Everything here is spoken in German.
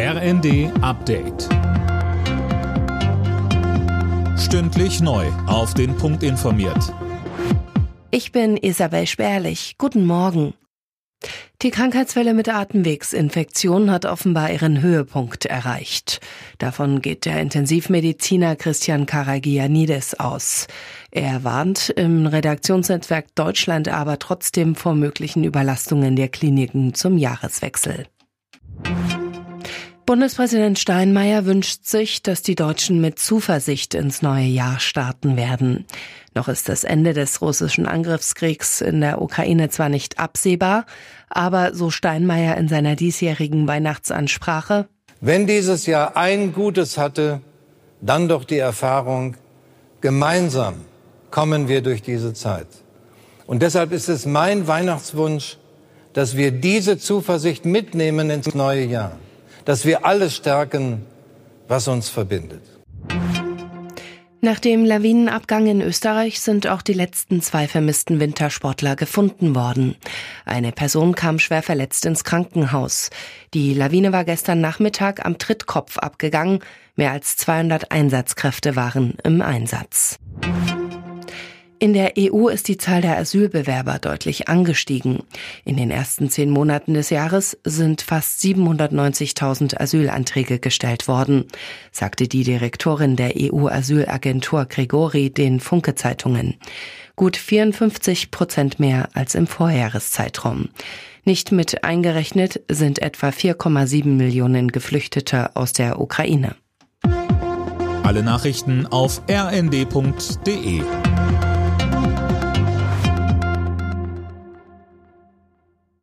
RND Update. Stündlich neu. Auf den Punkt informiert. Ich bin Isabel Spärlich. Guten Morgen. Die Krankheitswelle mit Atemwegsinfektion hat offenbar ihren Höhepunkt erreicht. Davon geht der Intensivmediziner Christian Karagianidis aus. Er warnt im Redaktionsnetzwerk Deutschland aber trotzdem vor möglichen Überlastungen der Kliniken zum Jahreswechsel. Bundespräsident Steinmeier wünscht sich, dass die Deutschen mit Zuversicht ins neue Jahr starten werden. Noch ist das Ende des russischen Angriffskriegs in der Ukraine zwar nicht absehbar, aber so Steinmeier in seiner diesjährigen Weihnachtsansprache. Wenn dieses Jahr ein Gutes hatte, dann doch die Erfahrung, gemeinsam kommen wir durch diese Zeit. Und deshalb ist es mein Weihnachtswunsch, dass wir diese Zuversicht mitnehmen ins neue Jahr dass wir alles stärken, was uns verbindet. Nach dem Lawinenabgang in Österreich sind auch die letzten zwei vermissten Wintersportler gefunden worden. Eine Person kam schwer verletzt ins Krankenhaus. Die Lawine war gestern Nachmittag am Trittkopf abgegangen. Mehr als 200 Einsatzkräfte waren im Einsatz. In der EU ist die Zahl der Asylbewerber deutlich angestiegen. In den ersten zehn Monaten des Jahres sind fast 790.000 Asylanträge gestellt worden, sagte die Direktorin der EU-Asylagentur Gregori den Funke-Zeitungen. Gut 54 Prozent mehr als im Vorjahreszeitraum. Nicht mit eingerechnet sind etwa 4,7 Millionen Geflüchtete aus der Ukraine. Alle Nachrichten auf rnd.de